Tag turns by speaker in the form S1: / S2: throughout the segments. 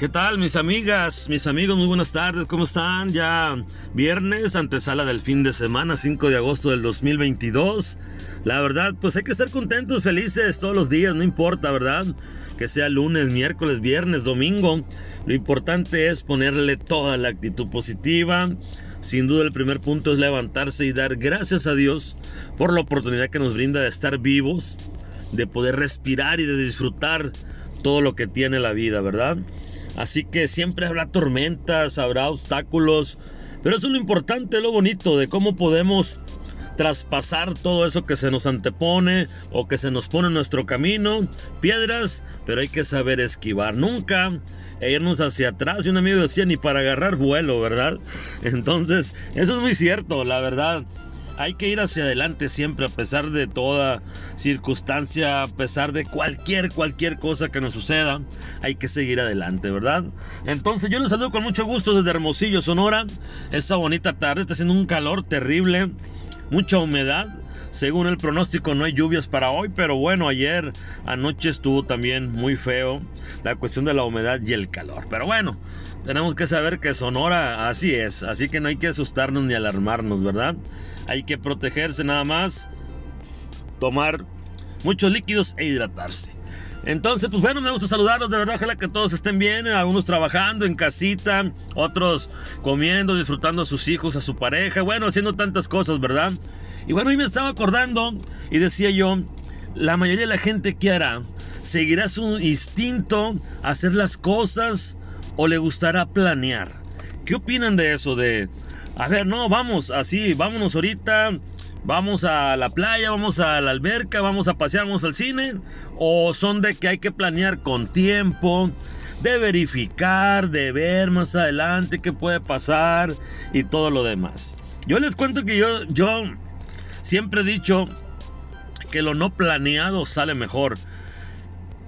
S1: ¿Qué tal mis amigas, mis amigos? Muy buenas tardes, ¿cómo están? Ya viernes, antesala del fin de semana, 5 de agosto del 2022. La verdad, pues hay que estar contentos, felices todos los días, no importa, ¿verdad? Que sea lunes, miércoles, viernes, domingo. Lo importante es ponerle toda la actitud positiva. Sin duda el primer punto es levantarse y dar gracias a Dios por la oportunidad que nos brinda de estar vivos, de poder respirar y de disfrutar todo lo que tiene la vida, ¿verdad? Así que siempre habrá tormentas, habrá obstáculos, pero eso es lo importante, lo bonito de cómo podemos traspasar todo eso que se nos antepone o que se nos pone en nuestro camino, piedras, pero hay que saber esquivar, nunca irnos hacia atrás. Y un amigo decía, ni para agarrar vuelo, ¿verdad? Entonces, eso es muy cierto, la verdad hay que ir hacia adelante siempre a pesar de toda circunstancia, a pesar de cualquier, cualquier cosa que nos suceda, hay que seguir adelante, ¿verdad? Entonces yo les saludo con mucho gusto desde Hermosillo, Sonora. Esta bonita tarde está haciendo un calor terrible, mucha humedad. Según el pronóstico no hay lluvias para hoy, pero bueno, ayer anoche estuvo también muy feo la cuestión de la humedad y el calor. Pero bueno, tenemos que saber que Sonora así es, así que no hay que asustarnos ni alarmarnos, ¿verdad? Hay que protegerse nada más, tomar muchos líquidos e hidratarse. Entonces, pues bueno, me gusta saludarlos, de verdad, ojalá que todos estén bien, algunos trabajando en casita, otros comiendo, disfrutando a sus hijos, a su pareja, bueno, haciendo tantas cosas, ¿verdad? Y bueno, hoy me estaba acordando y decía yo, la mayoría de la gente que hará, seguirá su instinto a hacer las cosas o le gustará planear. ¿Qué opinan de eso? De, a ver, no, vamos, así, vámonos ahorita, vamos a la playa, vamos a la alberca, vamos a pasear, vamos al cine. O son de que hay que planear con tiempo, de verificar, de ver más adelante qué puede pasar y todo lo demás. Yo les cuento que yo, yo siempre he dicho que lo no planeado sale mejor.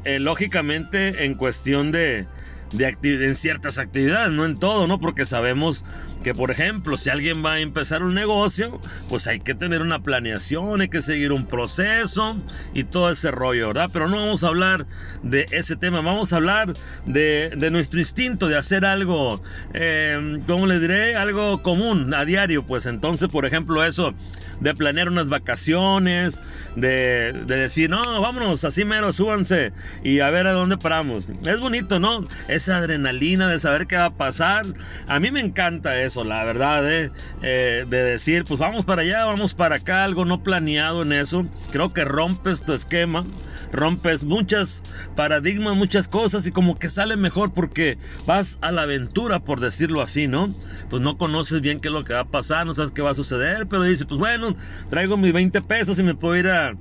S1: Eh, lógicamente en cuestión de, de en ciertas actividades, no en todo, ¿no? Porque sabemos que, por ejemplo, si alguien va a empezar un negocio, pues hay que tener una planeación, hay que seguir un proceso y todo ese rollo, ¿verdad? Pero no vamos a hablar de ese tema, vamos a hablar de, de nuestro instinto de hacer algo, eh, ¿cómo le diré? Algo común a diario, pues entonces, por ejemplo, eso de planear unas vacaciones, de, de decir, no, vámonos, así mero, súbanse y a ver a dónde paramos. Es bonito, ¿no? Esa adrenalina de saber qué va a pasar. A mí me encanta eso la verdad, ¿eh? Eh, de decir, pues vamos para allá, vamos para acá, algo no planeado en eso. Creo que rompes tu esquema, rompes muchas paradigmas, muchas cosas y como que sale mejor porque vas a la aventura, por decirlo así, ¿no? Pues no conoces bien qué es lo que va a pasar, no sabes qué va a suceder, pero dices, pues bueno, traigo mis 20 pesos y me puedo ir a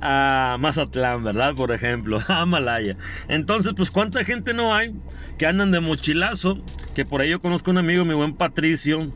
S1: a Mazatlán, ¿verdad? Por ejemplo, a Malaya. Entonces, pues cuánta gente no hay que andan de mochilazo, que por ahí yo conozco un amigo, mi buen Patricio,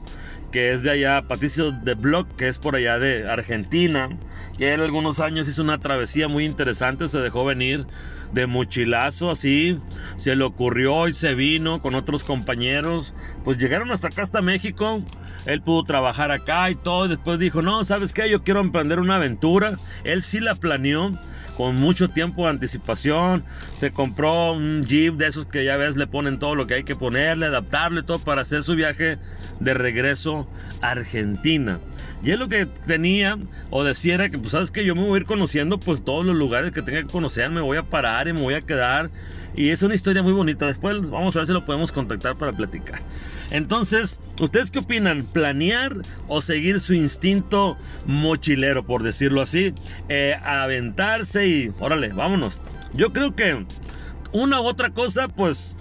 S1: que es de allá, Patricio de Block, que es por allá de Argentina, que él algunos años hizo una travesía muy interesante, se dejó venir de mochilazo así, se le ocurrió y se vino con otros compañeros, pues llegaron hasta acá, hasta México, él pudo trabajar acá y todo, y después dijo, no, ¿sabes qué? Yo quiero emprender una aventura, él sí la planeó, con mucho tiempo de anticipación. Se compró un Jeep de esos que ya ves, le ponen todo lo que hay que ponerle, adaptarle todo para hacer su viaje de regreso a Argentina. Y es lo que tenía o decía era que, pues, sabes que yo me voy a ir conociendo, pues, todos los lugares que tenga que conocer, me voy a parar y me voy a quedar. Y es una historia muy bonita. Después vamos a ver si lo podemos contactar para platicar. Entonces, ¿ustedes qué opinan? ¿Planear o seguir su instinto mochilero, por decirlo así? Eh, aventarse y, órale, vámonos. Yo creo que una u otra cosa, pues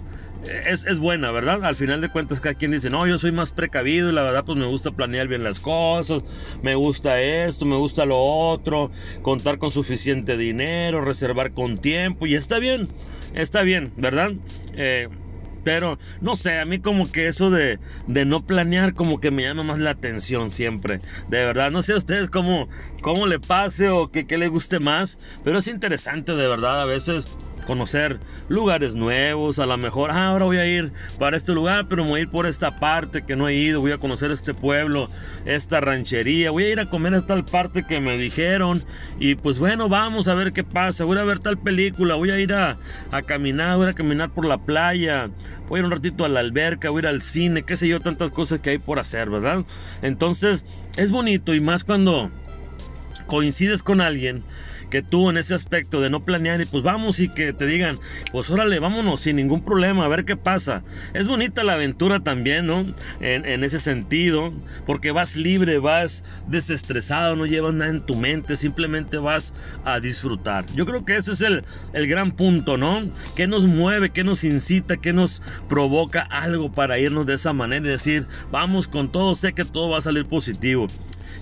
S1: es, es, buena, ¿verdad? Al final de cuentas, cada quien dice, no, yo soy más precavido y la verdad, pues me gusta planear bien las cosas, me gusta esto, me gusta lo otro, contar con suficiente dinero, reservar con tiempo, y está bien, está bien, ¿verdad? Eh, pero no sé, a mí como que eso de, de, no planear como que me llama más la atención siempre. De verdad, no sé a ustedes cómo, cómo le pase o que, que le guste más. Pero es interesante de verdad a veces conocer lugares nuevos, a lo mejor, ah, ahora voy a ir para este lugar, pero voy a ir por esta parte que no he ido, voy a conocer este pueblo, esta ranchería, voy a ir a comer a tal parte que me dijeron y pues bueno, vamos a ver qué pasa, voy a ver tal película, voy a ir a, a caminar, voy a caminar por la playa, voy a ir un ratito a la alberca, voy a ir al cine, qué sé yo, tantas cosas que hay por hacer, ¿verdad? Entonces, es bonito y más cuando coincides con alguien que tú en ese aspecto de no planear y pues vamos y que te digan, pues órale, vámonos sin ningún problema, a ver qué pasa. Es bonita la aventura también, ¿no? En, ese sentido, porque vas libre, vas desestresado, no llevas nada en tu mente, simplemente vas a disfrutar. Yo creo que ese es el, el gran punto, ¿no? ¿Qué nos mueve, qué nos incita, qué nos provoca algo para irnos de esa manera y decir, vamos con todo, sé que todo va a salir positivo.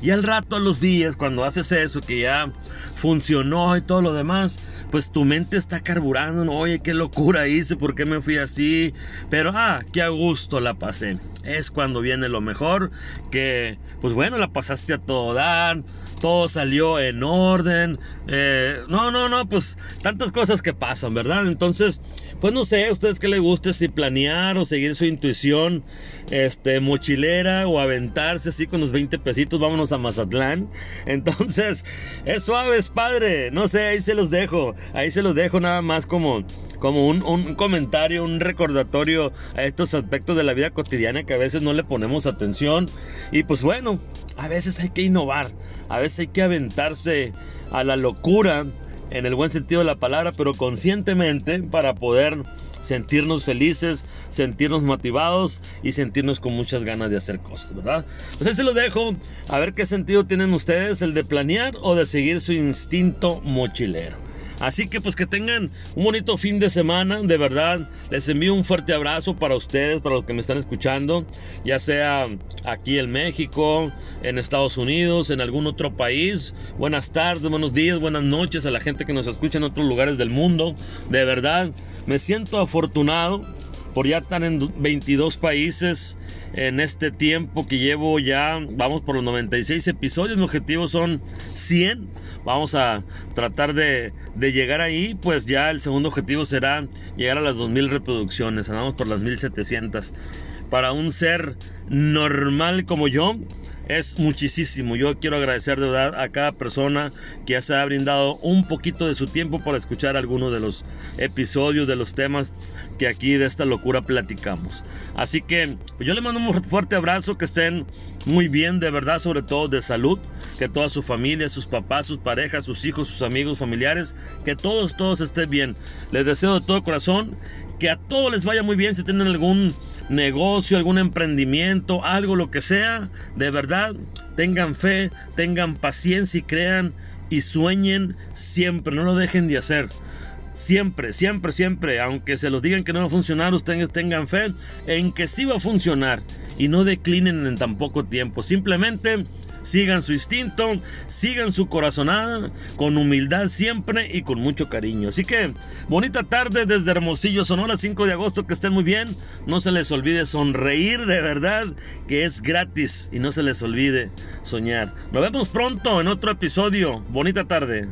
S1: Y al rato, a los días, cuando haces eso, que ya funcionó y todo lo demás, pues tu mente está carburando, ¿no? Oye, qué locura hice, ¿por qué me fui así? Pero, ah, qué a gusto la pasé. Es cuando viene lo mejor, que, pues bueno, la pasaste a todo dar, todo salió en orden. Eh, no, no, no, pues tantas cosas que pasan, ¿verdad? Entonces, pues no sé, ustedes qué les guste, si planear o seguir su intuición, este, mochilera o aventarse así con los 20 pesitos, vámonos a Mazatlán. Entonces, es suave, es padre, no sé, ahí se los dejo, ahí se los dejo nada más como, como un, un comentario, un recordatorio a estos aspectos de la vida cotidiana que a veces no le ponemos atención. Y pues bueno, a veces hay que innovar, a veces hay que aventarse a la locura en el buen sentido de la palabra, pero conscientemente para poder sentirnos felices, sentirnos motivados y sentirnos con muchas ganas de hacer cosas, ¿verdad? Pues ahí se lo dejo, a ver qué sentido tienen ustedes, el de planear o de seguir su instinto mochilero. Así que pues que tengan un bonito fin de semana, de verdad. Les envío un fuerte abrazo para ustedes, para los que me están escuchando, ya sea aquí en México, en Estados Unidos, en algún otro país. Buenas tardes, buenos días, buenas noches a la gente que nos escucha en otros lugares del mundo. De verdad, me siento afortunado por ya estar en 22 países en este tiempo que llevo ya, vamos por los 96 episodios, mi objetivo son 100, vamos a tratar de, de llegar ahí, pues ya el segundo objetivo será llegar a las 2000 reproducciones, andamos por las 1700. Para un ser normal como yo, es muchísimo. Yo quiero agradecer de verdad a cada persona que ya se ha brindado un poquito de su tiempo para escuchar alguno de los episodios, de los temas que aquí de esta locura platicamos. Así que pues, yo le mando un fuerte abrazo, que estén muy bien, de verdad, sobre todo de salud, que toda su familia, sus papás, sus parejas, sus hijos, sus amigos, familiares, que todos, todos estén bien. Les deseo de todo corazón que a todos les vaya muy bien si tienen algún negocio, algún emprendimiento, algo, lo que sea. De verdad, tengan fe, tengan paciencia y crean y sueñen siempre, no lo dejen de hacer. Siempre, siempre, siempre, aunque se los digan que no va a funcionar, ustedes tengan fe en que sí va a funcionar y no declinen en tan poco tiempo. Simplemente sigan su instinto, sigan su corazonada, con humildad siempre y con mucho cariño. Así que, bonita tarde desde Hermosillo, Sonora, 5 de agosto, que estén muy bien. No se les olvide sonreír de verdad, que es gratis, y no se les olvide soñar. Nos vemos pronto en otro episodio. Bonita tarde.